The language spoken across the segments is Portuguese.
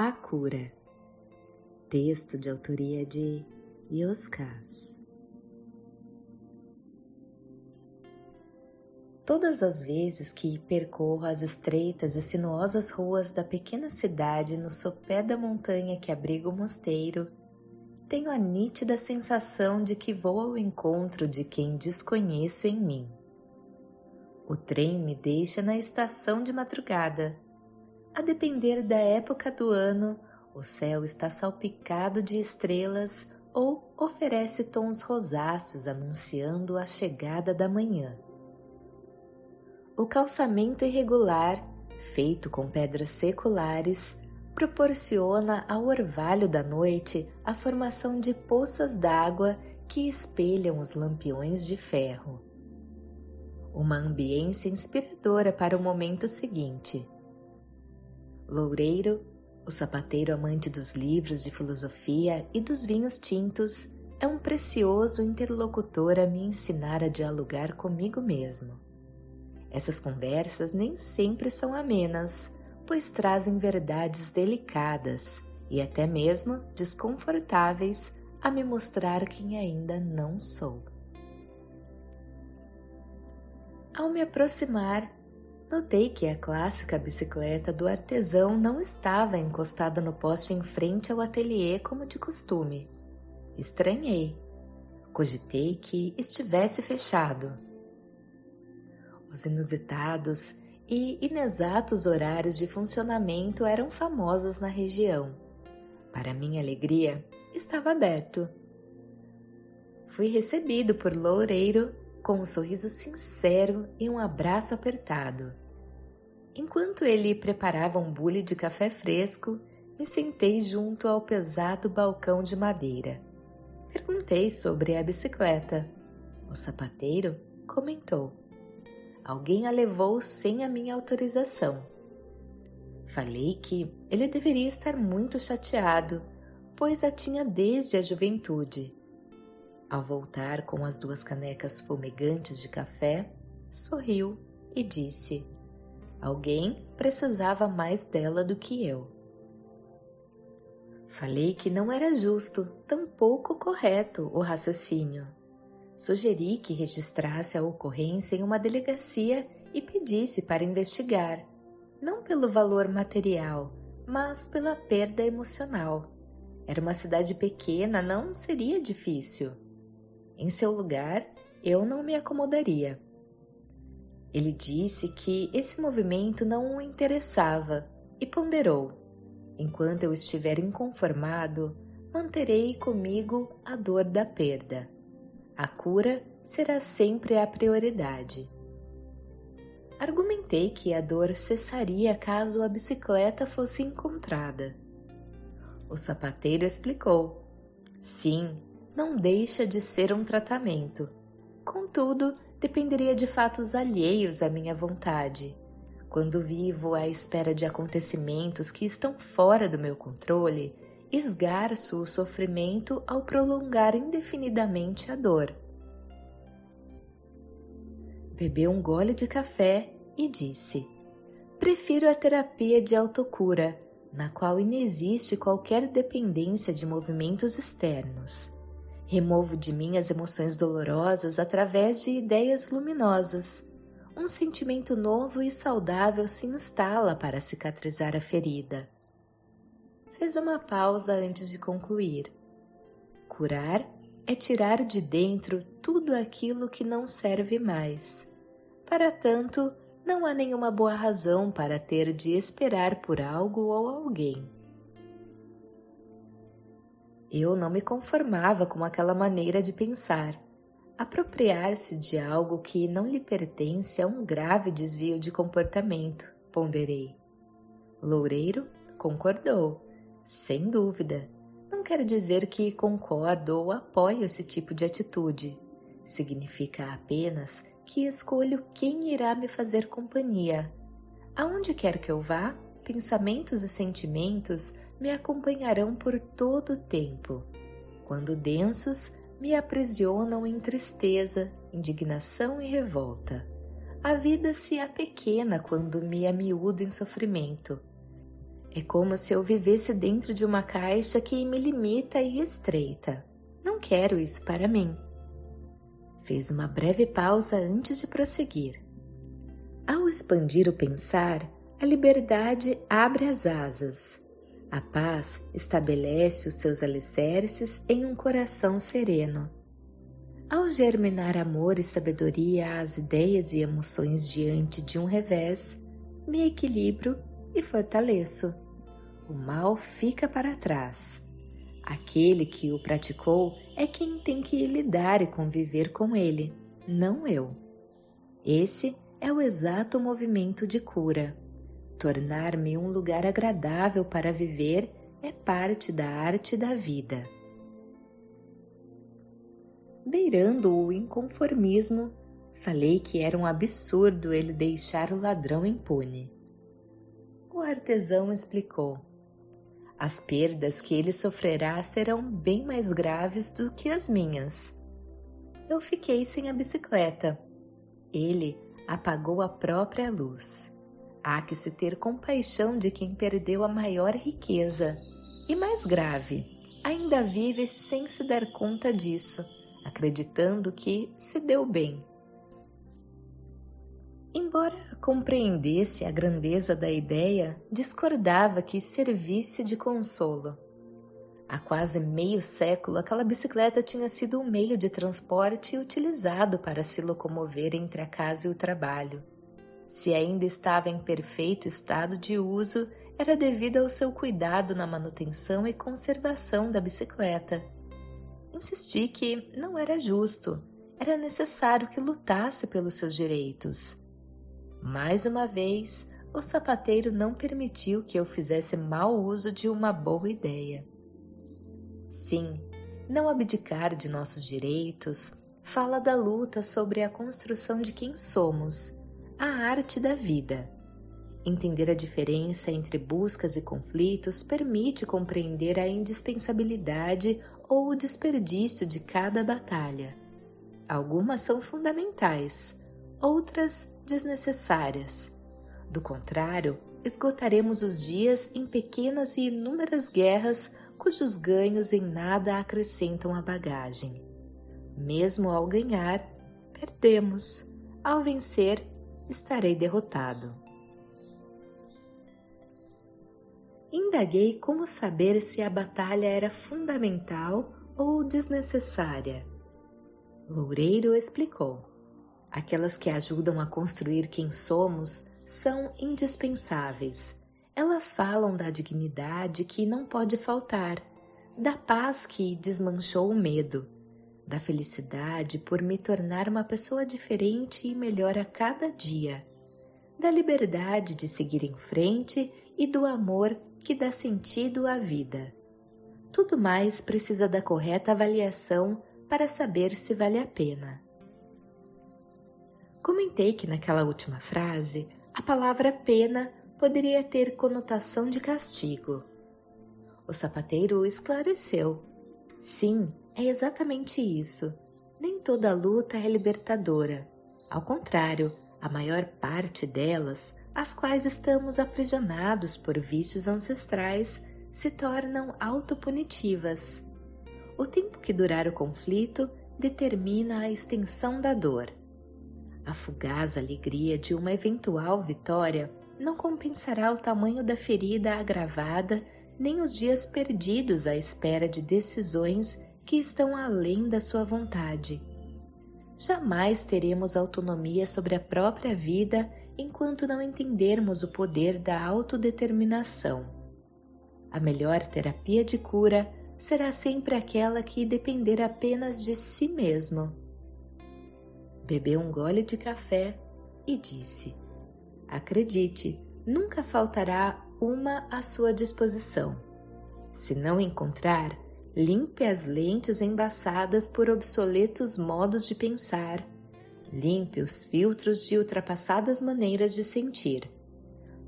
A Cura. Texto de autoria de Yoskas. Todas as vezes que percorro as estreitas e sinuosas ruas da pequena cidade no sopé da montanha que abriga o mosteiro, tenho a nítida sensação de que vou ao encontro de quem desconheço em mim. O trem me deixa na estação de madrugada. A depender da época do ano, o céu está salpicado de estrelas ou oferece tons rosáceos anunciando a chegada da manhã. O calçamento irregular, feito com pedras seculares, proporciona ao orvalho da noite a formação de poças d'água que espelham os lampiões de ferro. Uma ambiência inspiradora para o momento seguinte. Loureiro, o sapateiro amante dos livros de filosofia e dos vinhos tintos, é um precioso interlocutor a me ensinar a dialogar comigo mesmo. Essas conversas nem sempre são amenas, pois trazem verdades delicadas e até mesmo desconfortáveis a me mostrar quem ainda não sou. Ao me aproximar, notei que a clássica bicicleta do artesão não estava encostada no poste em frente ao ateliê como de costume. Estranhei. Cogitei que estivesse fechado os inusitados e inexatos horários de funcionamento eram famosos na região. Para minha alegria, estava aberto. Fui recebido por Loureiro com um sorriso sincero e um abraço apertado. Enquanto ele preparava um bule de café fresco, me sentei junto ao pesado balcão de madeira. Perguntei sobre a bicicleta. O sapateiro comentou. Alguém a levou sem a minha autorização. Falei que ele deveria estar muito chateado, pois a tinha desde a juventude. Ao voltar com as duas canecas fumegantes de café, sorriu e disse: Alguém precisava mais dela do que eu. Falei que não era justo, tampouco correto o raciocínio. Sugeri que registrasse a ocorrência em uma delegacia e pedisse para investigar, não pelo valor material, mas pela perda emocional. Era uma cidade pequena, não seria difícil. Em seu lugar, eu não me acomodaria. Ele disse que esse movimento não o interessava e ponderou: enquanto eu estiver inconformado, manterei comigo a dor da perda. A cura será sempre a prioridade. Argumentei que a dor cessaria caso a bicicleta fosse encontrada. O sapateiro explicou: Sim, não deixa de ser um tratamento. Contudo, dependeria de fatos alheios à minha vontade. Quando vivo à espera de acontecimentos que estão fora do meu controle, esgarço o sofrimento ao prolongar indefinidamente a dor. Bebeu um gole de café e disse: Prefiro a terapia de autocura, na qual inexiste qualquer dependência de movimentos externos. Removo de mim as emoções dolorosas através de ideias luminosas. Um sentimento novo e saudável se instala para cicatrizar a ferida fez uma pausa antes de concluir. Curar é tirar de dentro tudo aquilo que não serve mais. Para tanto, não há nenhuma boa razão para ter de esperar por algo ou alguém. Eu não me conformava com aquela maneira de pensar. Apropriar-se de algo que não lhe pertence é um grave desvio de comportamento, ponderei. Loureiro concordou sem dúvida, não quer dizer que concordo ou apoio esse tipo de atitude. Significa apenas que escolho quem irá me fazer companhia. Aonde quer que eu vá, pensamentos e sentimentos me acompanharão por todo o tempo. Quando densos, me aprisionam em tristeza, indignação e revolta. A vida se apequena quando me amiúdo em sofrimento É como se eu vivesse dentro de uma caixa que me limita e estreita. Não quero isso para mim. Fez uma breve pausa antes de prosseguir. Ao expandir o pensar, a liberdade abre as asas. A paz estabelece os seus alicerces em um coração sereno. Ao germinar amor e sabedoria às ideias e emoções diante de um revés, me equilibro e fortaleço. O mal fica para trás. Aquele que o praticou é quem tem que lidar e conviver com ele, não eu. Esse é o exato movimento de cura. Tornar-me um lugar agradável para viver é parte da arte da vida. Beirando o inconformismo, falei que era um absurdo ele deixar o ladrão impune o artesão explicou. As perdas que ele sofrerá serão bem mais graves do que as minhas. Eu fiquei sem a bicicleta. Ele apagou a própria luz. Há que se ter compaixão de quem perdeu a maior riqueza. E mais grave, ainda vive sem se dar conta disso, acreditando que se deu bem. Embora compreendesse a grandeza da ideia, discordava que servisse de consolo. Há quase meio século, aquela bicicleta tinha sido um meio de transporte utilizado para se locomover entre a casa e o trabalho. Se ainda estava em perfeito estado de uso, era devido ao seu cuidado na manutenção e conservação da bicicleta. Insisti que não era justo, era necessário que lutasse pelos seus direitos. Mais uma vez, o sapateiro não permitiu que eu fizesse mau uso de uma boa ideia. Sim, não abdicar de nossos direitos fala da luta sobre a construção de quem somos, a arte da vida. Entender a diferença entre buscas e conflitos permite compreender a indispensabilidade ou o desperdício de cada batalha. Algumas são fundamentais, outras desnecessárias. Do contrário, esgotaremos os dias em pequenas e inúmeras guerras cujos ganhos em nada acrescentam à bagagem. Mesmo ao ganhar, perdemos. Ao vencer, estarei derrotado. Indaguei como saber se a batalha era fundamental ou desnecessária. Loureiro explicou. Aquelas que ajudam a construir quem somos são indispensáveis. Elas falam da dignidade que não pode faltar, da paz que desmanchou o medo, da felicidade por me tornar uma pessoa diferente e melhor a cada dia, da liberdade de seguir em frente e do amor que dá sentido à vida. Tudo mais precisa da correta avaliação para saber se vale a pena. Comentei que naquela última frase a palavra pena poderia ter conotação de castigo. O sapateiro esclareceu. Sim, é exatamente isso. Nem toda luta é libertadora. Ao contrário, a maior parte delas, as quais estamos aprisionados por vícios ancestrais, se tornam autopunitivas. O tempo que durar o conflito determina a extensão da dor. A fugaz alegria de uma eventual vitória não compensará o tamanho da ferida agravada nem os dias perdidos à espera de decisões que estão além da sua vontade. Jamais teremos autonomia sobre a própria vida enquanto não entendermos o poder da autodeterminação. A melhor terapia de cura será sempre aquela que depender apenas de si mesmo bebeu um gole de café e disse: Acredite, nunca faltará uma à sua disposição. Se não encontrar, limpe as lentes embaçadas por obsoletos modos de pensar. Limpe os filtros de ultrapassadas maneiras de sentir.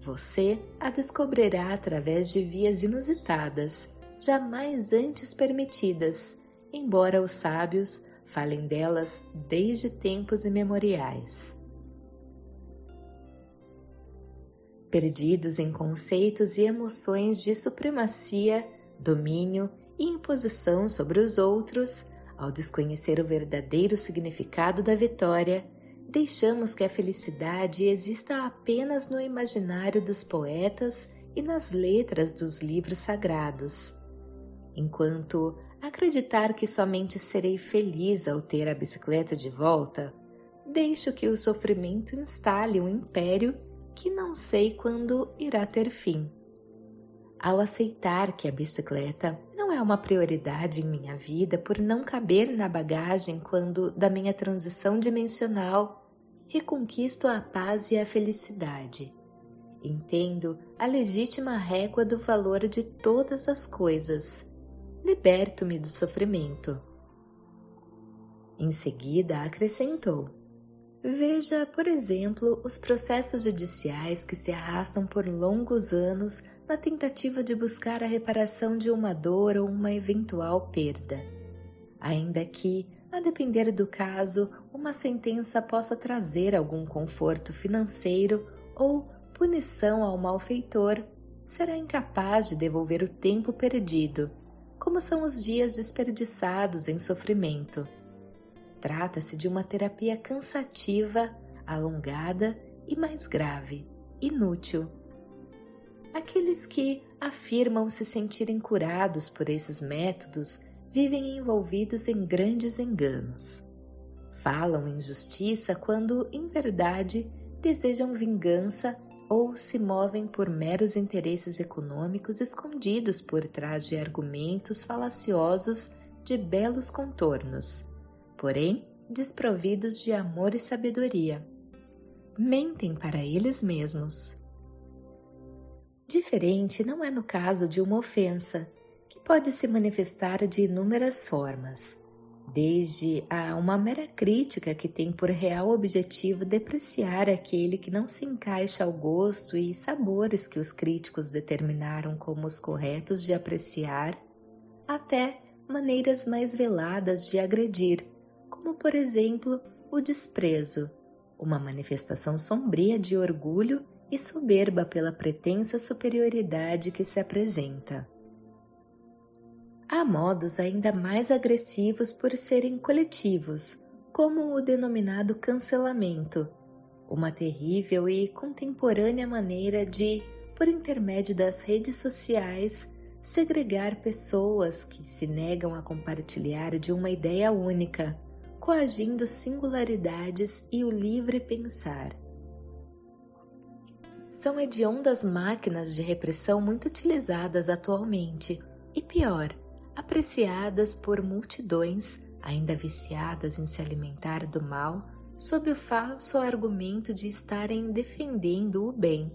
Você a descobrirá através de vias inusitadas, jamais antes permitidas, embora os sábios falem delas desde tempos imemoriais. perdidos em conceitos e emoções de supremacia, domínio e imposição sobre os outros, ao desconhecer o verdadeiro significado da vitória, deixamos que a felicidade exista apenas no imaginário dos poetas e nas letras dos livros sagrados. Enquanto acreditar que somente serei feliz ao ter a bicicleta de volta, deixo que o sofrimento instale um império que não sei quando irá ter fim. Ao aceitar que a bicicleta não é uma prioridade em minha vida por não caber na bagagem quando da minha transição dimensional, reconquisto a paz e a felicidade. Entendo a legítima régua do valor de todas as coisas. Liberto-me do sofrimento. Em seguida, acrescentou: Veja, por exemplo, os processos judiciais que se arrastam por longos anos na tentativa de buscar a reparação de uma dor ou uma eventual perda. Ainda que, a depender do caso, uma sentença possa trazer algum conforto financeiro ou punição ao malfeitor, será incapaz de devolver o tempo perdido, como são os dias desperdiçados em sofrimento Trata-se de uma terapia cansativa, alongada e mais grave, inútil. Aqueles que afirmam se sentirem curados por esses métodos vivem envolvidos em grandes enganos. Falam em justiça quando, em verdade, desejam vingança ou se movem por meros interesses econômicos escondidos por trás de argumentos falaciosos de belos contornos porém desprovidos de amor e sabedoria. Mentem para eles mesmos. Diferente não é no caso de uma ofensa, que pode se manifestar de inúmeras formas, desde a uma mera crítica que tem por real objetivo depreciar aquele que não se encaixa ao gosto e sabores que os críticos determinaram como os corretos de apreciar, até maneiras mais veladas de agredir, como por exemplo o desprezo, uma manifestação sombria de orgulho e soberba pela pretensa superioridade que se apresenta. Há modos ainda mais agressivos por serem coletivos, como o denominado cancelamento, uma terrível e contemporânea maneira de, por intermédio das redes sociais, segregar pessoas que se negam a compartilhar de uma ideia única coagindo singularidades e o livre pensar. São hediondas máquinas de repressão muito utilizadas atualmente e, pior, apreciadas por multidões ainda viciadas em se alimentar do mal sob o falso argumento de estarem defendendo o bem.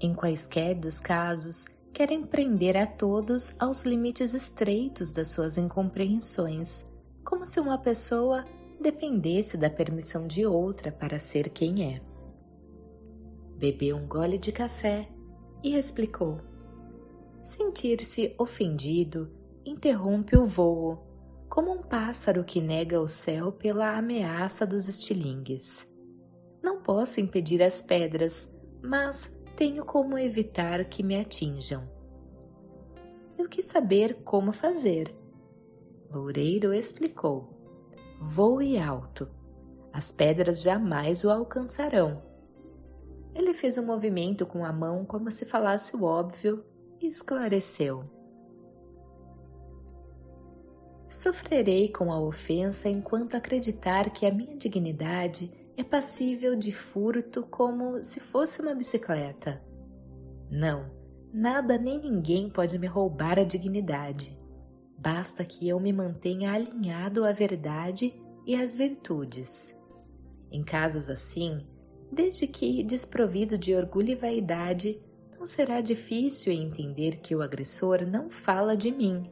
Em quaisquer dos casos, querem prender a todos aos limites estreitos das suas incompreensões como se uma pessoa dependesse da permissão de outra para ser quem é. Bebeu um gole de café e explicou. Sentir-se ofendido interrompe o voo, como um pássaro que nega o céu pela ameaça dos estilingues. Não posso impedir as pedras, mas tenho como evitar que me atinjam. Eu quis saber como fazer Loureiro explicou: Voe alto. As pedras jamais o alcançarão. Ele fez um movimento com a mão como se falasse o óbvio e esclareceu. Sofrerei com a ofensa enquanto acreditar que a minha dignidade é passível de furto como se fosse uma bicicleta. Não, nada nem ninguém pode me roubar a dignidade. Basta que eu me mantenha alinhado à verdade e às virtudes. Em casos assim, desde que desprovido de orgulho e vaidade, não será difícil entender que o agressor não fala de mim,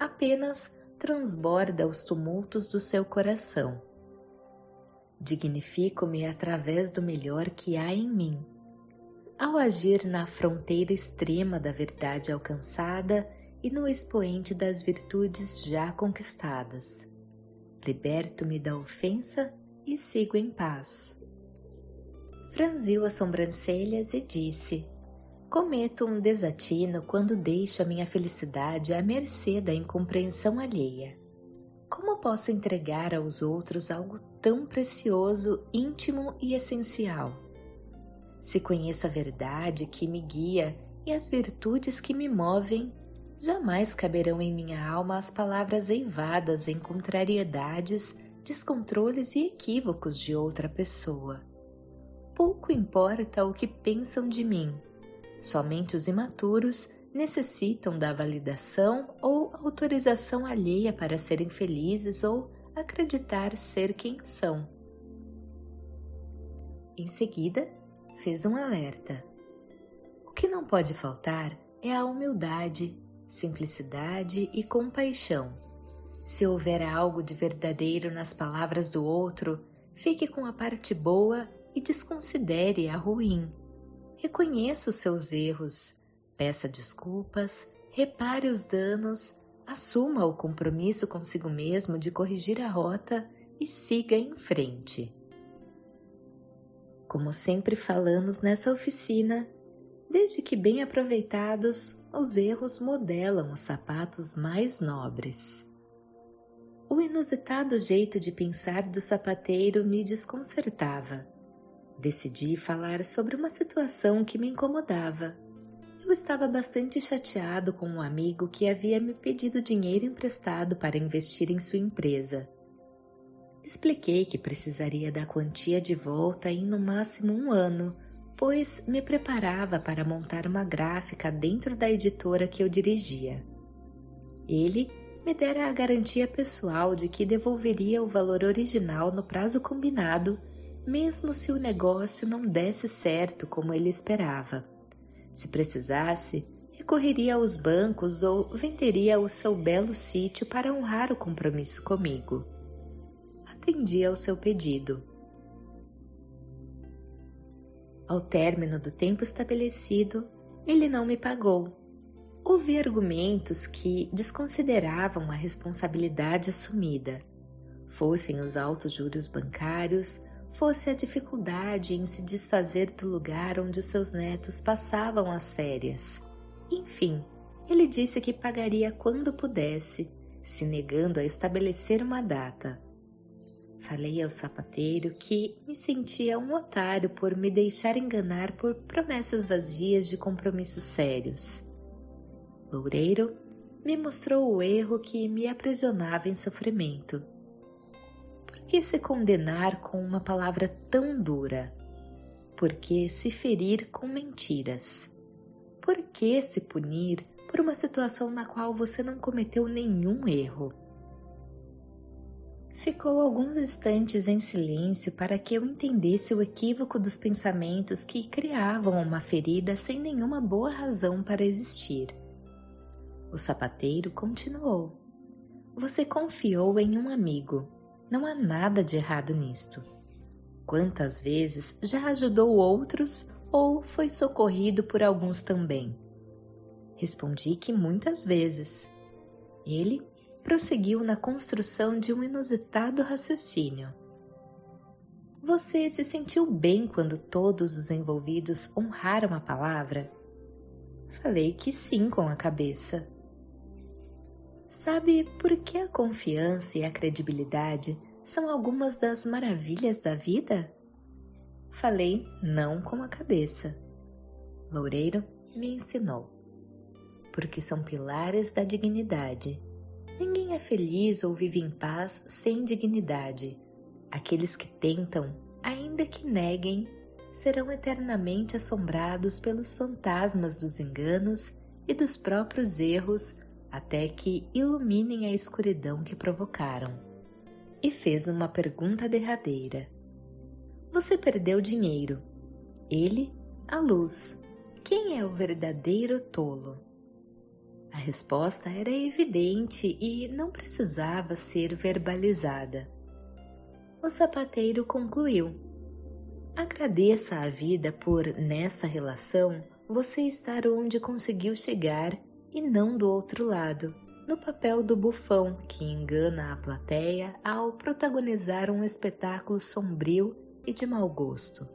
apenas transborda os tumultos do seu coração. Dignifico-me através do melhor que há em mim. Ao agir na fronteira extrema da verdade alcançada, e no expoente das virtudes já conquistadas. Liberto-me da ofensa e sigo em paz. Franziu as sobrancelhas e disse: Cometo um desatino quando deixo a minha felicidade à mercê da incompreensão alheia. Como posso entregar aos outros algo tão precioso, íntimo e essencial? Se conheço a verdade que me guia e as virtudes que me movem, jamais caberão em minha alma as palavras eivadas em contrariedades, descontroles e equívocos de outra pessoa. Pouco importa o que pensam de mim, somente os imaturos necessitam da validação ou autorização alheia para serem felizes ou acreditar ser quem são. Em seguida, fez um alerta. O que não pode faltar é a humildade, simplicidade e compaixão. Se houver algo de verdadeiro nas palavras do outro, fique com a parte boa e desconsidere a ruim. Reconheça os seus erros, Peça desculpas, repare os danos, assuma o compromisso consigo mesmo de corrigir a rota e siga em frente. Como sempre falamos nessa oficina, desde que bem aproveitados, os erros modelam os sapatos mais nobres. O inusitado jeito de pensar do sapateiro me desconcertava. Decidi falar sobre uma situação que me incomodava eu estava bastante chateado com um amigo que havia me pedido dinheiro emprestado para investir em sua empresa. Expliquei que precisaria da quantia de volta em no máximo um ano, pois me preparava para montar uma gráfica dentro da editora que eu dirigia. Ele me dera a garantia pessoal de que devolveria o valor original no prazo combinado, mesmo se o negócio não desse certo como ele esperava. Se precisasse, recorreria aos bancos ou venderia o seu belo sítio para honrar o compromisso comigo. Atendi ao seu pedido. Ao término do tempo estabelecido, ele não me pagou. Houve argumentos que desconsideravam a responsabilidade assumida, fossem os altos juros bancários fosse a dificuldade em se desfazer do lugar onde os seus netos passavam as férias. Enfim, ele disse que pagaria quando pudesse, se negando a estabelecer uma data. Falei ao sapateiro que me sentia um otário por me deixar enganar por promessas vazias de compromissos sérios. Loureiro me mostrou o erro que me aprisionava em sofrimento que se condenar com uma palavra tão dura? Por que se ferir com mentiras? Por que se punir por uma situação na qual você não cometeu nenhum erro? Ficou alguns instantes em silêncio para que eu entendesse o equívoco dos pensamentos que criavam uma ferida sem nenhuma boa razão para existir. O sapateiro continuou. Você confiou em um amigo não há nada de errado nisto. Quantas vezes já ajudou outros ou foi socorrido por alguns também? Respondi que muitas vezes. Ele prosseguiu na construção de um inusitado raciocínio. Você se sentiu bem quando todos os envolvidos honraram a palavra? Falei que sim com a cabeça. Sabe por que a confiança e a credibilidade são algumas das maravilhas da vida? Falei não com a cabeça. Loureiro me ensinou. Porque são pilares da dignidade. Ninguém é feliz ou vive em paz sem dignidade. Aqueles que tentam, ainda que neguem, serão eternamente assombrados pelos fantasmas dos enganos e dos próprios erros até que iluminem a escuridão que provocaram. E fez uma pergunta derradeira. Você perdeu dinheiro. Ele, a luz. Quem é o verdadeiro tolo? A resposta era evidente e não precisava ser verbalizada. O sapateiro concluiu: Agradeça a vida por, nessa relação, você estar onde conseguiu chegar e não do outro lado, no papel do bufão que engana a plateia ao protagonizar um espetáculo sombrio e de mau gosto.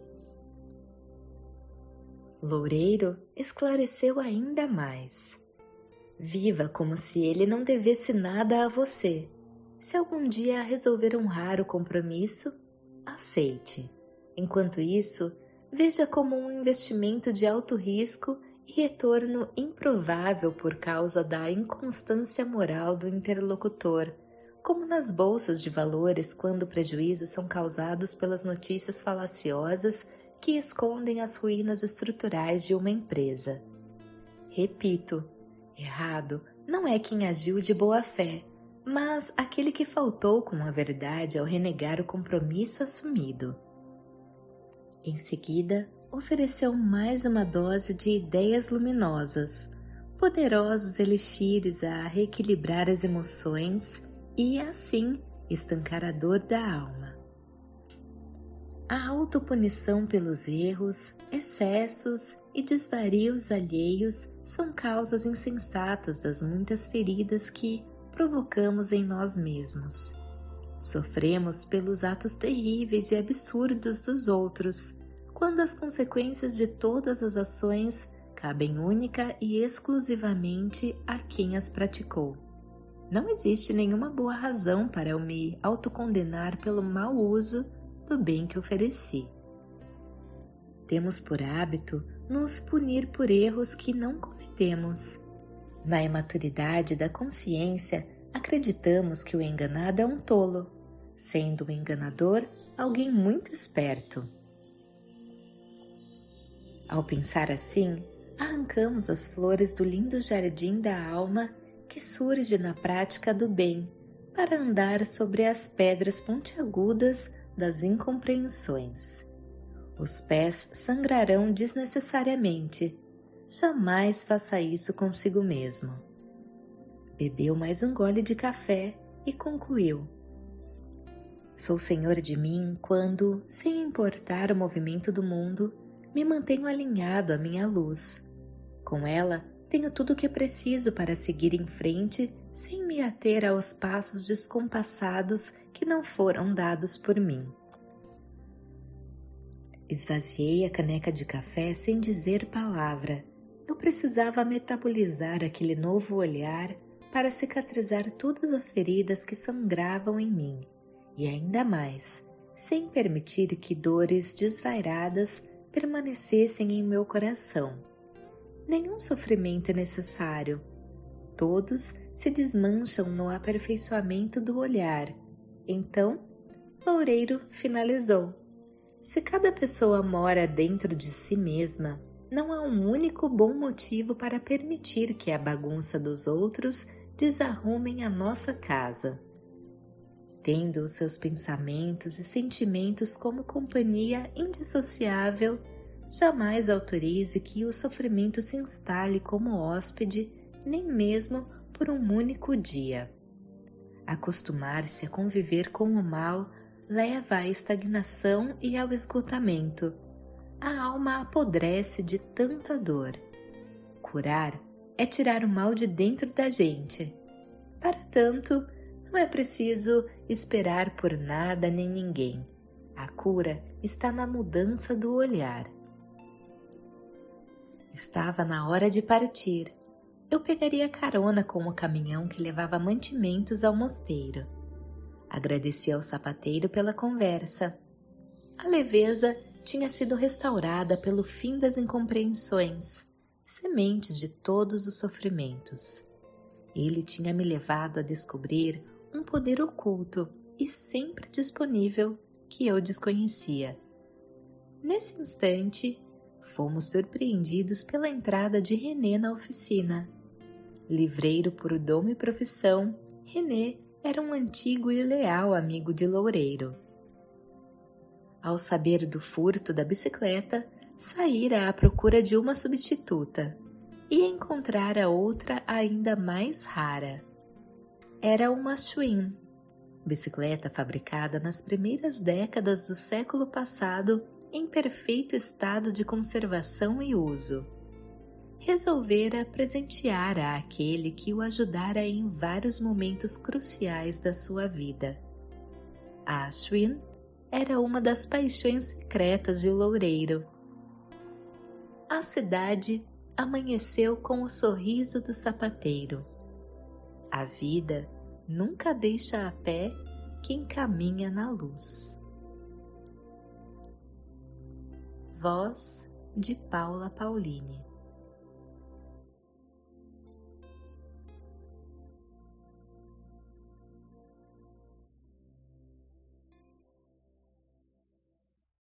Loureiro esclareceu ainda mais. Viva como se ele não devesse nada a você. Se algum dia resolver honrar o compromisso, aceite. Enquanto isso, veja como um investimento de alto risco e retorno improvável por causa da inconstância moral do interlocutor, como nas bolsas de valores quando prejuízos são causados pelas notícias falaciosas que escondem as ruínas estruturais de uma empresa. Repito, errado não é quem agiu de boa fé, mas aquele que faltou com a verdade ao renegar o compromisso assumido. Em seguida, ofereceu mais uma dose de ideias luminosas, poderosos elixires a reequilibrar as emoções e, assim, estancar a dor da alma. A autopunição pelos erros, excessos e desvarios alheios são causas insensatas das muitas feridas que provocamos em nós mesmos. Sofremos pelos atos terríveis e absurdos dos outros, quando as consequências de todas as ações cabem única e exclusivamente a quem as praticou. Não existe nenhuma boa razão para eu me autocondenar pelo mau uso do bem que ofereci. Temos por hábito nos punir por erros que não cometemos. Na imaturidade da consciência, acreditamos que o enganado é um tolo, sendo o enganador alguém muito esperto. Ao pensar assim, arrancamos as flores do lindo jardim da alma que surge na prática do bem para andar sobre as pedras pontiagudas das incompreensões. Os pés sangrarão desnecessariamente. Jamais faça isso consigo mesmo. Bebeu mais um gole de café e concluiu: Sou senhor de mim quando, sem importar o movimento do mundo, me mantenho alinhado à minha luz. Com ela, tenho tudo o que preciso para seguir em frente sem me ater aos passos descompassados que não foram dados por mim. Esvaziei a caneca de café sem dizer palavra. Eu precisava metabolizar aquele novo olhar para cicatrizar todas as feridas que sangravam em mim, e ainda mais, sem permitir que dores desvairadas permanecessem em meu coração. Nenhum sofrimento é necessário. Todos se desmancham no aperfeiçoamento do olhar. Então, Loureiro finalizou. Se cada pessoa mora dentro de si mesma, não há um único bom motivo para permitir que a bagunça dos outros desarrumem a nossa casa. Tendo os seus pensamentos e sentimentos como companhia indissociável, jamais autorize que o sofrimento se instale como hóspede, nem mesmo por um único dia. Acostumar-se a conviver com o mal leva à estagnação e ao esgotamento. A alma apodrece de tanta dor. Curar é tirar o mal de dentro da gente. Para tanto, não é preciso esperar por nada nem ninguém. A cura está na mudança do olhar. Estava na hora de partir. Eu pegaria carona com o caminhão que levava mantimentos ao mosteiro. Agradeci ao sapateiro pela conversa. A leveza tinha sido restaurada pelo fim das incompreensões, sementes de todos os sofrimentos. Ele tinha me levado a descobrir um poder oculto e sempre disponível que eu desconhecia. Nesse instante, fomos surpreendidos pela entrada de René na oficina. Livreiro por dom e profissão, René era um antigo e leal amigo de Loureiro. Ao saber do furto da bicicleta, saíra à procura de uma substituta e encontrara outra ainda mais rara era uma Schwinn, bicicleta fabricada nas primeiras décadas do século passado em perfeito estado de conservação e uso. Resolvera presentear a aquele que o ajudara em vários momentos cruciais da sua vida. A Schwinn era uma das paixões secretas de Loureiro. a cidade amanheceu com o sorriso do sapateiro. A vida nunca deixa a pé quem caminha na luz. Voz de Paula Pauline